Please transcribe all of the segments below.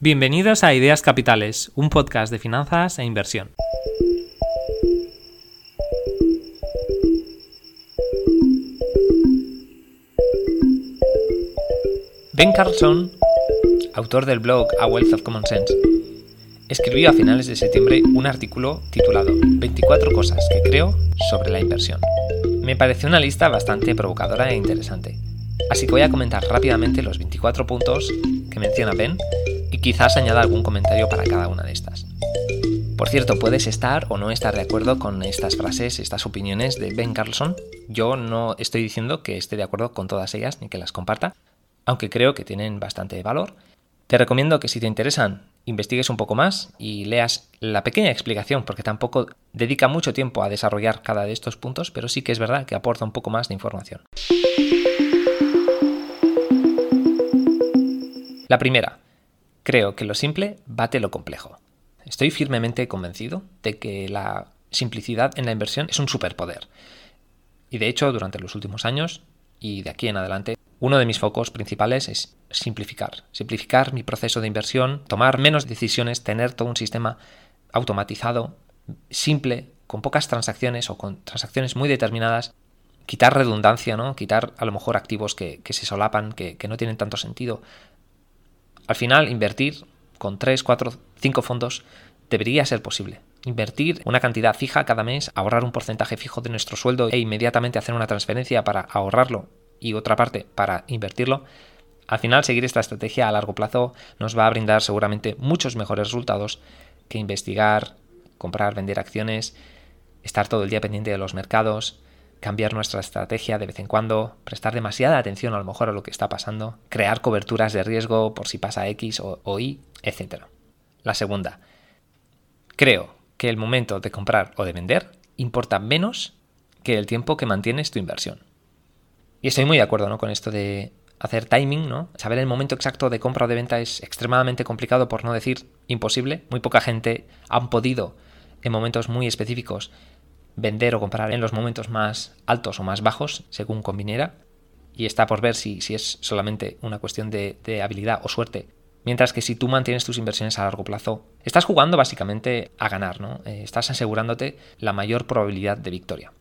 Bienvenidos a Ideas Capitales, un podcast de finanzas e inversión. Ben Carlson, autor del blog A Wealth of Common Sense, escribió a finales de septiembre un artículo titulado 24 cosas que creo sobre la inversión. Me pareció una lista bastante provocadora e interesante, así que voy a comentar rápidamente los 24 puntos que menciona Ben y quizás añada algún comentario para cada una de estas. Por cierto, puedes estar o no estar de acuerdo con estas frases, estas opiniones de Ben Carlson. Yo no estoy diciendo que esté de acuerdo con todas ellas ni que las comparta, aunque creo que tienen bastante valor. Te recomiendo que si te interesan, investigues un poco más y leas la pequeña explicación, porque tampoco dedica mucho tiempo a desarrollar cada de estos puntos, pero sí que es verdad que aporta un poco más de información. La primera, Creo que lo simple bate lo complejo. Estoy firmemente convencido de que la simplicidad en la inversión es un superpoder. Y de hecho, durante los últimos años y de aquí en adelante, uno de mis focos principales es simplificar. Simplificar mi proceso de inversión, tomar menos decisiones, tener todo un sistema automatizado, simple, con pocas transacciones o con transacciones muy determinadas, quitar redundancia, ¿no? Quitar a lo mejor activos que, se solapan, que, que no tienen tanto sentido, al final, invertir con 3, 4, 5 fondos debería ser posible. Invertir una cantidad fija cada mes, ahorrar un porcentaje fijo de nuestro sueldo e inmediatamente hacer una transferencia para ahorrarlo y otra parte para invertirlo, al final seguir esta estrategia a largo plazo nos va a brindar seguramente muchos mejores resultados que investigar, comprar, vender acciones, estar todo el día pendiente de los mercados, cambiar nuestra estrategia de vez en cuando, prestar demasiada atención a lo mejor a lo que está pasando, crear coberturas de riesgo por si pasa X o, Y, etc. La segunda, creo que el momento de comprar o de vender importa menos que el tiempo que mantienes tu inversión. Y estoy muy de acuerdo ¿no? con esto de hacer timing, ¿no? Saber el momento exacto de compra o de venta es extremadamente complicado, por no decir imposible. Muy poca gente han podido en momentos muy específicos vender o comprar en los momentos más altos o más bajos, según conviniera, y está por ver si, si es solamente una cuestión de, habilidad o suerte. Mientras que si tú mantienes tus inversiones a largo plazo, estás jugando básicamente a ganar, ¿no? Eh, estás asegurándote la mayor probabilidad de victoria.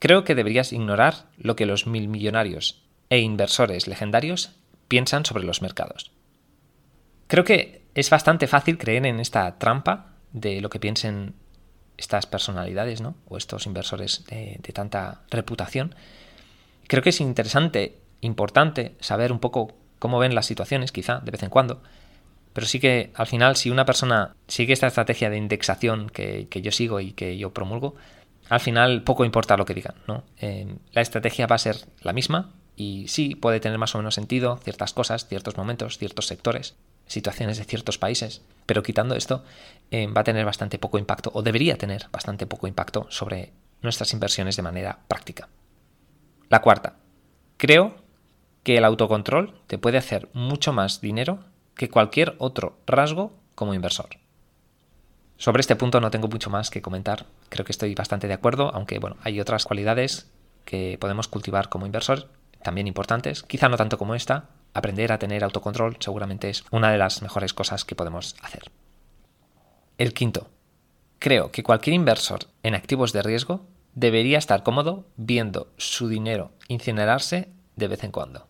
Creo que deberías ignorar lo que los mil millonarios e inversores legendarios piensan sobre los mercados. Creo que es bastante fácil creer en esta trampa de lo que piensen estas personalidades, ¿no? O estos inversores de, tanta reputación. Creo que es interesante, importante saber un poco cómo ven las situaciones, quizá, de vez en cuando. Pero sí que al final, si una persona sigue esta estrategia de indexación que, yo sigo y que yo promulgo, al final poco importa lo que digan, ¿no? Eh, la estrategia va a ser la misma y sí puede tener más o menos sentido ciertas cosas, ciertos momentos, ciertos sectores, situaciones de ciertos países, pero quitando esto eh, va a tener bastante poco impacto o debería tener bastante poco impacto sobre nuestras inversiones de manera práctica. La cuarta, creo que el autocontrol te puede hacer mucho más dinero que cualquier otro rasgo como inversor. Sobre este punto no tengo mucho más que comentar, creo que estoy bastante de acuerdo, aunque bueno, hay otras cualidades que podemos cultivar como inversor, también importantes, quizá no tanto como esta, aprender a tener autocontrol seguramente es una de las mejores cosas que podemos hacer. El quinto. Creo que cualquier inversor en activos de riesgo debería estar cómodo viendo su dinero incinerarse de vez en cuando.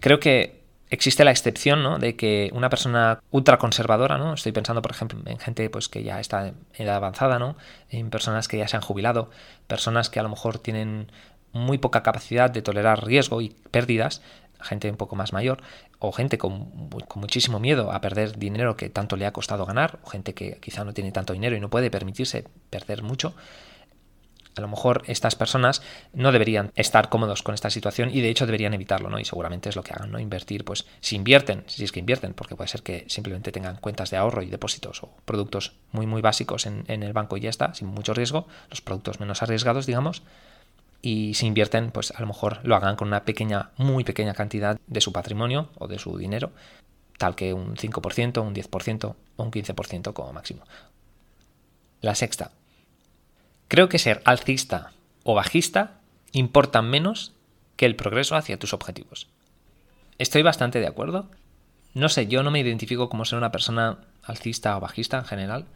Creo que existe la excepción ¿no? de que una persona ultraconservadora, ¿no? estoy pensando por ejemplo en gente pues, que ya está en edad avanzada, ¿no? en personas que ya se han jubilado, personas que a lo mejor tienen muy poca capacidad de tolerar riesgo y pérdidas, gente un poco más mayor, o gente con, muchísimo miedo a perder dinero que tanto le ha costado ganar, o gente que quizá no tiene tanto dinero y no puede permitirse perder mucho, a lo mejor estas personas no deberían estar cómodos con esta situación y de hecho deberían evitarlo, ¿no? Y seguramente es lo que hagan, ¿no? Invertir, pues si invierten, si es que invierten, porque puede ser que simplemente tengan cuentas de ahorro y depósitos o productos muy muy básicos en, en el banco y ya está, sin mucho riesgo, los productos menos arriesgados, digamos, y si invierten, pues a lo mejor lo hagan con una pequeña, muy pequeña cantidad de su patrimonio o de su dinero, tal que un 5%, un 10% o un 15% como máximo. La sexta. Creo que ser alcista o bajista importa menos que el progreso hacia tus objetivos. Estoy bastante de acuerdo No sé, yo no me identifico como ser una persona alcista o bajista en general.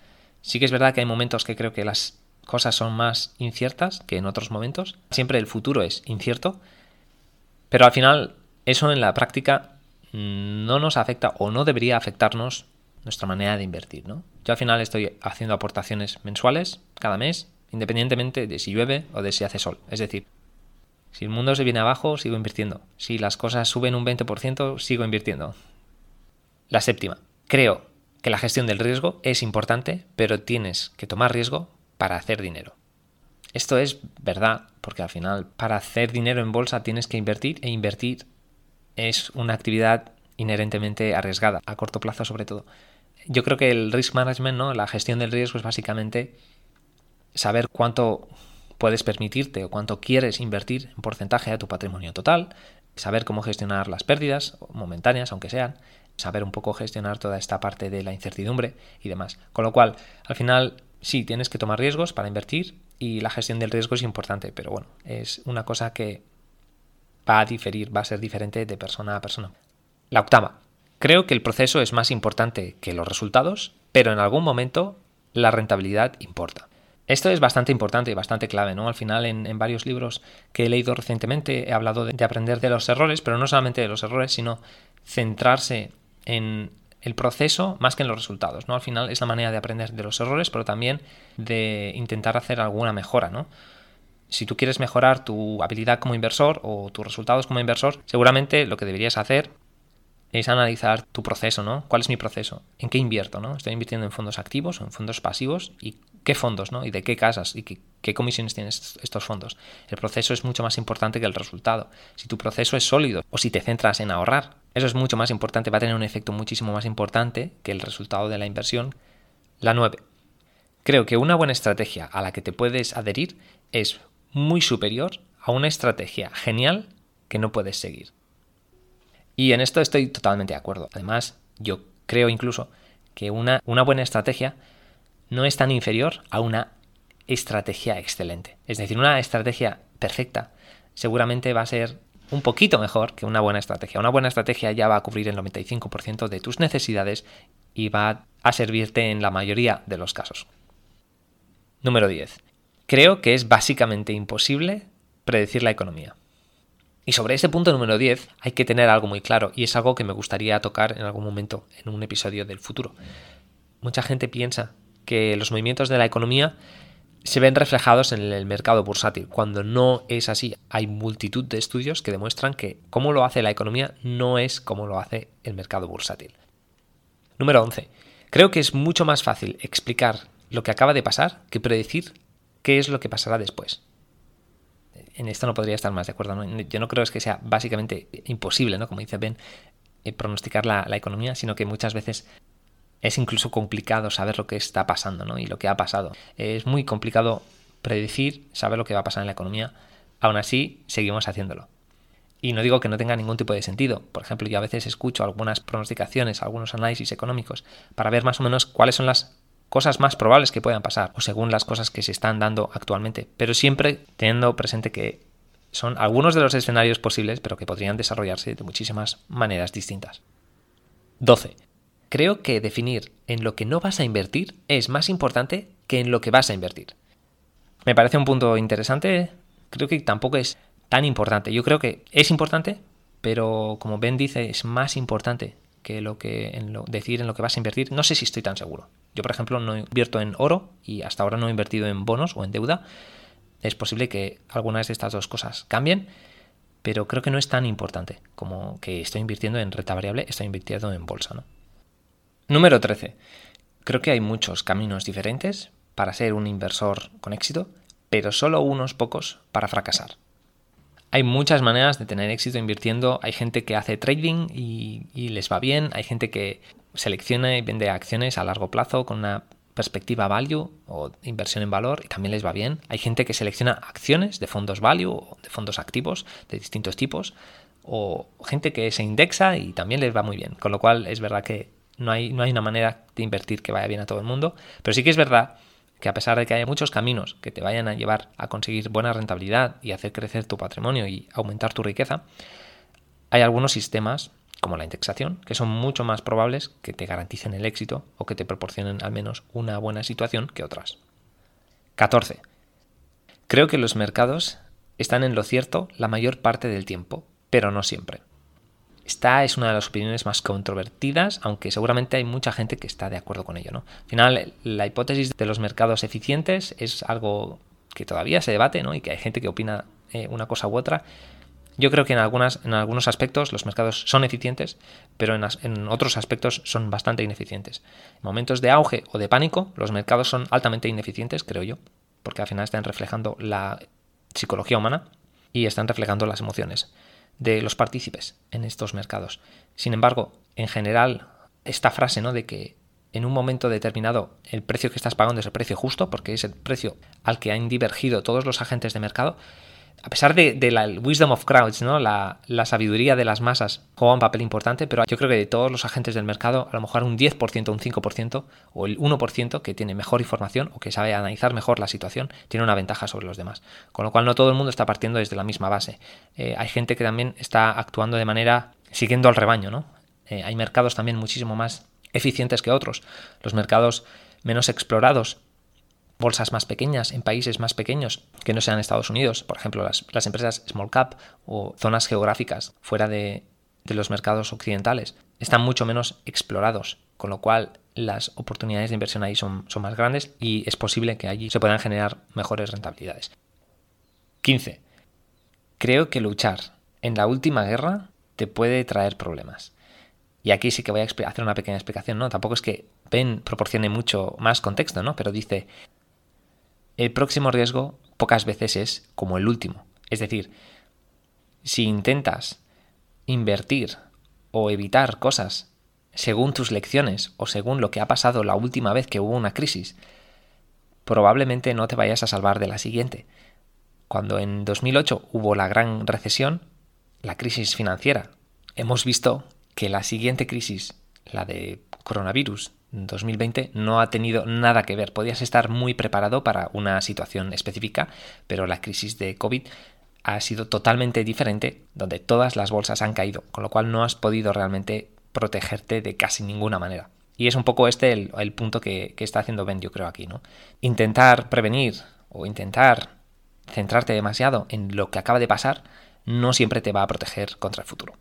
Sí que es verdad que hay momentos que creo que las cosas son más inciertas que en otros momentos. Siempre el futuro es incierto. Pero al final, eso en la práctica no nos afecta o no debería afectarnos nuestra manera de invertir, ¿no? Yo al final estoy haciendo aportaciones mensuales cada mes, independientemente de si llueve o de si hace sol. Es decir, si el mundo se viene abajo, sigo invirtiendo. Si las cosas suben un 20%, sigo invirtiendo. La séptima. Creo que la gestión del riesgo es importante, pero tienes que tomar riesgo para hacer dinero. Esto es verdad, porque al final para hacer dinero en bolsa tienes que invertir e invertir es una actividad inherentemente arriesgada, a corto plazo sobre todo. Yo creo que el risk management, ¿no? la gestión del riesgo es básicamente saber cuánto puedes permitirte o cuánto quieres invertir en porcentaje de tu patrimonio total, saber cómo gestionar las pérdidas momentáneas, aunque sean, saber un poco gestionar toda esta parte de la incertidumbre y demás. Con lo cual, al final, sí, tienes que tomar riesgos para invertir y la gestión del riesgo es importante, pero bueno, es una cosa que va a diferir, va a ser diferente de persona a persona. La octava. Creo que el proceso es más importante que los resultados, pero en algún momento la rentabilidad importa. Esto es bastante importante y bastante clave, ¿no? Al final, en, varios libros que he leído recientemente, he hablado de, aprender de los errores, pero no solamente de los errores, sino centrarse en el proceso más que en los resultados, ¿no? Al final es la manera de aprender de los errores, pero también de intentar hacer alguna mejora, ¿no? Si tú quieres mejorar tu habilidad como inversor o tus resultados como inversor, seguramente lo que deberías hacer es analizar tu proceso, ¿no? ¿Cuál es mi proceso? ¿En qué invierto, no? ¿Estoy invirtiendo en fondos activos o en fondos pasivos? ¿Y qué fondos, no? ¿Y de qué casas? ¿Y qué, comisiones tienen estos fondos? El proceso es mucho más importante que el resultado. Si tu proceso es sólido o si te centras en ahorrar, eso es mucho más importante, va a tener un efecto muchísimo más importante que el resultado de la inversión. La 9. Creo que una buena estrategia a la que te puedes adherir es muy superior a una estrategia genial que no puedes seguir. Y en esto estoy totalmente de acuerdo. Además, yo creo incluso que una, una buena estrategia no es tan inferior a una estrategia excelente. Es decir, una estrategia perfecta seguramente va a ser un poquito mejor que una buena estrategia. Una buena estrategia ya va a cubrir el 95% de tus necesidades y va a servirte en la mayoría de los casos. Número 10. Creo que es básicamente imposible predecir la economía. Y sobre este punto número 10 hay que tener algo muy claro y es algo que me gustaría tocar en algún momento en un episodio del futuro. Mucha gente piensa que los movimientos de la economía se ven reflejados en el mercado bursátil, cuando no es así. Hay multitud de estudios que demuestran que cómo lo hace la economía no es como lo hace el mercado bursátil. Número 11. Creo que es mucho más fácil explicar lo que acaba de pasar que predecir qué es lo que pasará después en esto no podría estar más de acuerdo. Yo no creo que sea básicamente imposible, ¿no? como dice Ben, eh, pronosticar la, economía, sino que muchas veces es incluso complicado saber lo que está pasando ¿no? y lo que ha pasado. Es muy complicado predecir, saber lo que va a pasar en la economía. Aún así, seguimos haciéndolo. Y no digo que no tenga ningún tipo de sentido. Por ejemplo, yo a veces escucho algunas pronosticaciones, algunos análisis económicos, para ver más o menos cuáles son las cosas más probables que puedan pasar o según las cosas que se están dando actualmente, pero siempre teniendo presente que son algunos de los escenarios posibles, pero que podrían desarrollarse de muchísimas maneras distintas. 12. Creo que definir en lo que no vas a invertir es más importante que en lo que vas a invertir. Me parece un punto interesante, creo que tampoco es tan importante. Yo creo que es importante, pero como Ben dice, es más importante que lo que en lo, decir en lo que vas a invertir, no sé si estoy tan seguro. Yo, por ejemplo, no invierto en oro y hasta ahora no he invertido en bonos o en deuda. Es posible que algunas de estas dos cosas cambien, pero creo que no es tan importante como que estoy invirtiendo en renta variable, estoy invirtiendo en bolsa. ¿no? Número 13. Creo que hay muchos caminos diferentes para ser un inversor con éxito, pero solo unos pocos para fracasar. Hay muchas maneras de tener éxito invirtiendo. Hay gente que hace trading y, les va bien. Hay gente que selecciona y vende acciones a largo plazo con una perspectiva value o inversión en valor y también les va bien. Hay gente que selecciona acciones de fondos value o de fondos activos de distintos tipos o gente que se indexa y también les va muy bien. Con lo cual es verdad que no hay, no hay una manera de invertir que vaya bien a todo el mundo. Pero sí que es verdad que a pesar de que haya muchos caminos que te vayan a llevar a conseguir buena rentabilidad y hacer crecer tu patrimonio y aumentar tu riqueza, hay algunos sistemas como la indexación, que son mucho más probables que te garanticen el éxito o que te proporcionen al menos una buena situación que otras. 14. Creo que los mercados están en lo cierto la mayor parte del tiempo, pero no siempre. Esta es una de las opiniones más controvertidas, aunque seguramente hay mucha gente que está de acuerdo con ello. ¿no? Al final, la hipótesis de los mercados eficientes es algo que todavía se debate ¿no? y que hay gente que opina eh, una cosa u otra. Yo creo que en, algunas, en algunos aspectos los mercados son eficientes, pero en, en, otros aspectos son bastante ineficientes. En momentos de auge o de pánico, los mercados son altamente ineficientes, creo yo, porque al final están reflejando la psicología humana y están reflejando las emociones de los partícipes en estos mercados. Sin embargo, en general, esta frase ¿no? de que en un momento determinado el precio que estás pagando es el precio justo, porque es el precio al que han divergido todos los agentes de mercado, a pesar de, la wisdom of crowds, ¿no? La, sabiduría de las masas juega un papel importante, pero yo creo que de todos los agentes del mercado, a lo mejor un 10%, un 5% o el 1% que tiene mejor información o que sabe analizar mejor la situación, tiene una ventaja sobre los demás. Con lo cual no todo el mundo está partiendo desde la misma base. Eh, hay gente que también está actuando de manera siguiendo al rebaño, ¿no? Eh, hay mercados también muchísimo más eficientes que otros. Los mercados menos explorados bolsas más pequeñas en países más pequeños que no sean Estados Unidos, por ejemplo las, empresas small cap o zonas geográficas fuera de, los mercados occidentales, están mucho menos explorados, con lo cual las oportunidades de inversión ahí son, son más grandes y es posible que allí se puedan generar mejores rentabilidades. 15. Creo que luchar en la última guerra te puede traer problemas. Y aquí sí que voy a hacer una pequeña explicación, ¿no? Tampoco es que Ben proporcione mucho más contexto, ¿no? Pero dice, el próximo riesgo pocas veces es como el último. Es decir, si intentas invertir o evitar cosas según tus lecciones o según lo que ha pasado la última vez que hubo una crisis, probablemente no te vayas a salvar de la siguiente. Cuando en 2008 hubo la gran recesión, la crisis financiera, hemos visto que la siguiente crisis, la de coronavirus, 2020 no ha tenido nada que ver. Podías estar muy preparado para una situación específica, pero la crisis de COVID ha sido totalmente diferente, donde todas las bolsas han caído, con lo cual no has podido realmente protegerte de casi ninguna manera. Y es un poco este el, punto que, está haciendo Ben, yo creo, aquí, ¿no? Intentar prevenir o intentar centrarte demasiado en lo que acaba de pasar no siempre te va a proteger contra el futuro.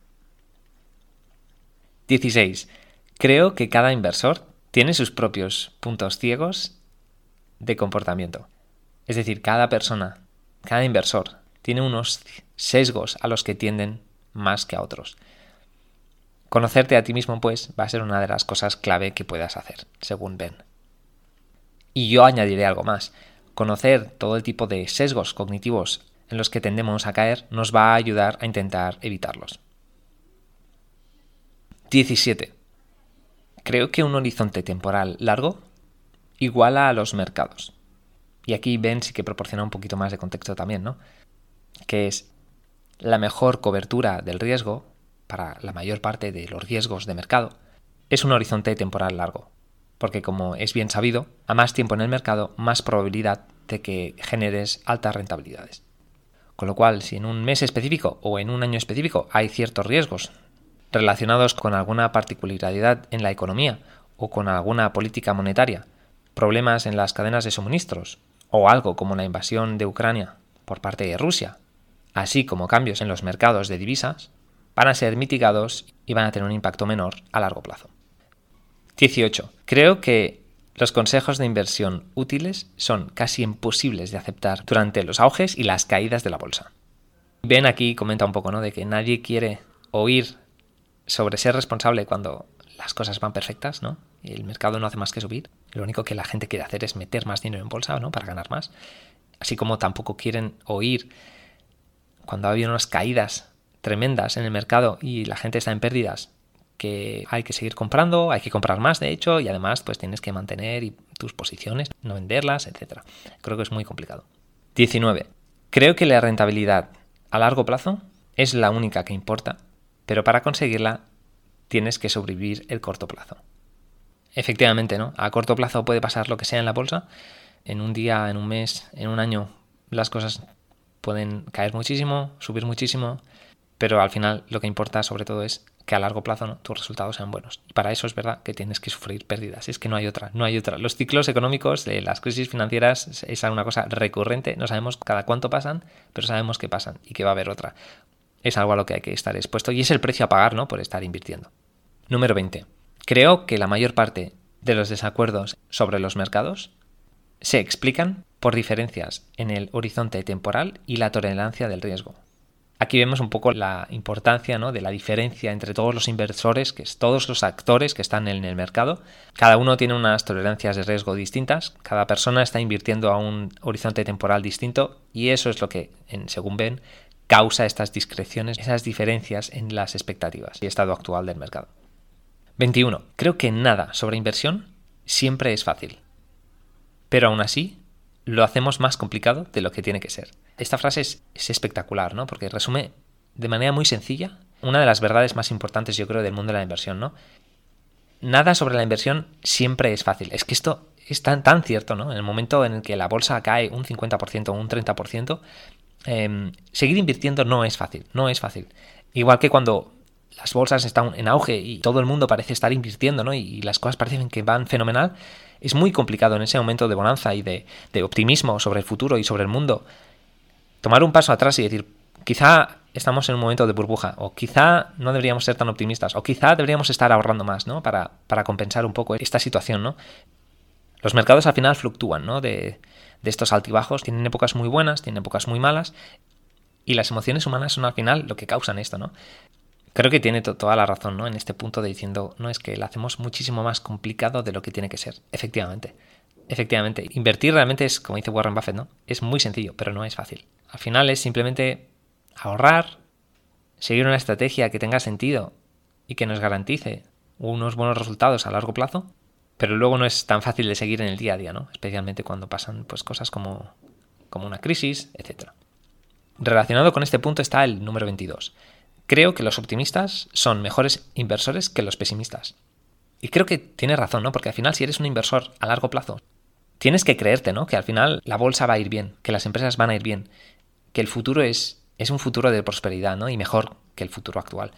16. Creo que cada inversor tiene sus propios puntos ciegos de comportamiento. Es decir, cada persona, cada inversor, tiene unos sesgos a los que tienden más que a otros. Conocerte a ti mismo, pues, va a ser una de las cosas clave que puedas hacer, según Ben. Y yo añadiré algo más. Conocer todo el tipo de sesgos cognitivos en los que tendemos a caer nos va a ayudar a intentar evitarlos. 17. Creo que un horizonte temporal largo iguala a los mercados. Y aquí Ben sí que proporciona un poquito más de contexto también, ¿no? Que es la mejor cobertura del riesgo para la mayor parte de los riesgos de mercado es un horizonte temporal largo. Porque como es bien sabido, a más tiempo en el mercado, más probabilidad de que generes altas rentabilidades. Con lo cual, si en un mes específico o en un año específico hay ciertos riesgos relacionados con alguna particularidad en la economía o con alguna política monetaria, problemas en las cadenas de suministros o algo como la invasión de Ucrania por parte de Rusia, así como cambios en los mercados de divisas, van a ser mitigados y van a tener un impacto menor a largo plazo. 18. Creo que los consejos de inversión útiles son casi imposibles de aceptar durante los auges y las caídas de la bolsa. Ven aquí comenta un poco, ¿no? De que nadie quiere oír sobre ser responsable cuando las cosas van perfectas, ¿no? El mercado no hace más que subir. Lo único que la gente quiere hacer es meter más dinero en bolsa, ¿no? Para ganar más. Así como tampoco quieren oír cuando ha habido unas caídas tremendas en el mercado y la gente está en pérdidas, que hay que seguir comprando, hay que comprar más de hecho, y además pues tienes que mantener tus posiciones, no venderlas, etc. Creo que es muy complicado. 19. Creo que la rentabilidad a largo plazo es la única que importa pero para conseguirla tienes que sobrevivir el corto plazo. Efectivamente, ¿no? A corto plazo puede pasar lo que sea en la bolsa. En un día, en un mes, en un año, las cosas pueden caer muchísimo, subir muchísimo, pero al final lo que importa sobre todo es que a largo plazo tus resultados sean buenos. Y para eso es verdad que tienes que sufrir pérdidas. Es que no hay otra, no hay otra. Los ciclos económicos, de las crisis financieras es una cosa recurrente. No sabemos cada cuánto pasan, pero sabemos que pasan y que va a haber otra. Es algo a lo que hay que estar expuesto y es el precio a pagar ¿no? por estar invirtiendo. Número 20. Creo que la mayor parte de los desacuerdos sobre los mercados se explican por diferencias en el horizonte temporal y la tolerancia del riesgo. Aquí vemos un poco la importancia ¿no? de la diferencia entre todos los inversores, que es todos los actores que están en el mercado. Cada uno tiene unas tolerancias de riesgo distintas, cada persona está invirtiendo a un horizonte temporal distinto y eso es lo que, según ven, causa estas discreciones, esas diferencias en las expectativas y estado actual del mercado. 21. Creo que nada sobre inversión siempre es fácil. Pero aún así, lo hacemos más complicado de lo que tiene que ser. Esta frase es, espectacular, ¿no? Porque resume de manera muy sencilla una de las verdades más importantes, yo creo, del mundo de la inversión, ¿no? Nada sobre la inversión siempre es fácil. Es que esto es tan, tan cierto, ¿no? En el momento en el que la bolsa cae un 50% o un 30%, em, seguir invirtiendo no es fácil, no es fácil. Igual que cuando las bolsas están en auge y todo el mundo parece estar invirtiendo, ¿no? Y, las cosas parecen que van fenomenal, es muy complicado en ese momento de bonanza y de, optimismo sobre el futuro y sobre el mundo tomar un paso atrás y decir, quizá estamos en un momento de burbuja, o quizá no deberíamos ser tan optimistas, o quizá deberíamos estar ahorrando más, ¿no? Para, para compensar un poco esta situación, ¿no? Los mercados al final fluctúan, ¿no? De, de estos altibajos, tienen épocas muy buenas, tienen épocas muy malas, y las emociones humanas son al final lo que causan esto, ¿no? Creo que tiene toda la razón, ¿no? En este punto de diciendo, no, es que lo hacemos muchísimo más complicado de lo que tiene que ser. Efectivamente. Efectivamente. Invertir realmente es, como dice Warren Buffett, ¿no? Es muy sencillo, pero no es fácil. Al final es simplemente ahorrar, seguir una estrategia que tenga sentido y que nos garantice unos buenos resultados a largo plazo, pero luego no es tan fácil de seguir en el día a día, ¿no? Especialmente cuando pasan pues, cosas como, como una crisis, etc. Relacionado con este punto está el número 22. Creo que los optimistas son mejores inversores que los pesimistas. Y creo que tiene razón, ¿no? Porque al final si eres un inversor a largo plazo, tienes que creerte, ¿no? Que al final la bolsa va a ir bien, que las empresas van a ir bien, que el futuro es, es un futuro de prosperidad, ¿no? Y mejor que el futuro actual.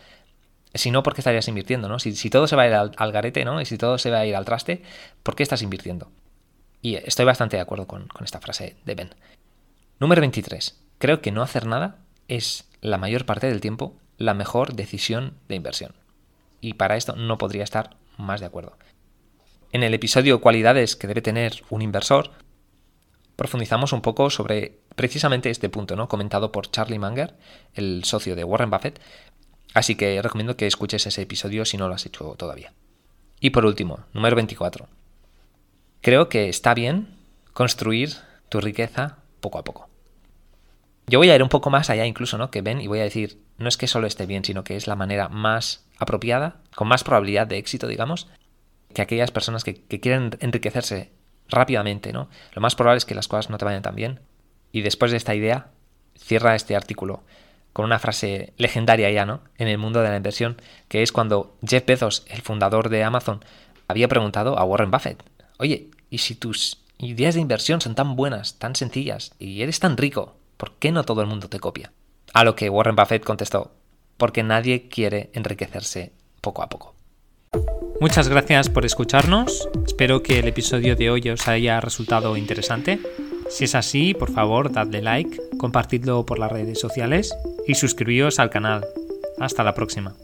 Si no, ¿por qué estarías invirtiendo, no? Si, todo se va a ir al, garete, ¿no? Y si todo se va a ir al traste, ¿por qué estás invirtiendo? Y estoy bastante de acuerdo con, con esta frase de Ben. Número 23. Creo que no hacer nada es la mayor parte del tiempo la mejor decisión de inversión. Y para esto no podría estar más de acuerdo. En el episodio Cualidades que debe tener un inversor, profundizamos un poco sobre precisamente este punto, ¿no? Comentado por Charlie Munger, el socio de Warren Buffett. Así que recomiendo que escuches ese episodio si no lo has hecho todavía. Y por último, número 24. Creo que está bien construir tu riqueza poco a poco. Yo voy a ir un poco más allá incluso, ¿no? Que ven y voy a decir, no es que solo esté bien, sino que es la manera más apropiada, con más probabilidad de éxito, digamos, que aquellas personas que, quieren enriquecerse rápidamente, ¿no? Lo más probable es que las cosas no te vayan tan bien. Y después de esta idea, cierra este artículo con una frase legendaria ya, ¿no? En el mundo de la inversión, que es cuando Jeff Bezos, el fundador de Amazon, había preguntado a Warren Buffett, oye, ¿y si tus ideas de inversión son tan buenas, tan sencillas, y eres tan rico, ¿por qué no todo el mundo te copia? A lo que Warren Buffett contestó, porque nadie quiere enriquecerse poco a poco. Muchas gracias por escucharnos, espero que el episodio de hoy os haya resultado interesante. Si es así, por favor, dadle like, compartidlo por las redes sociales y suscribíos al canal. Hasta la próxima.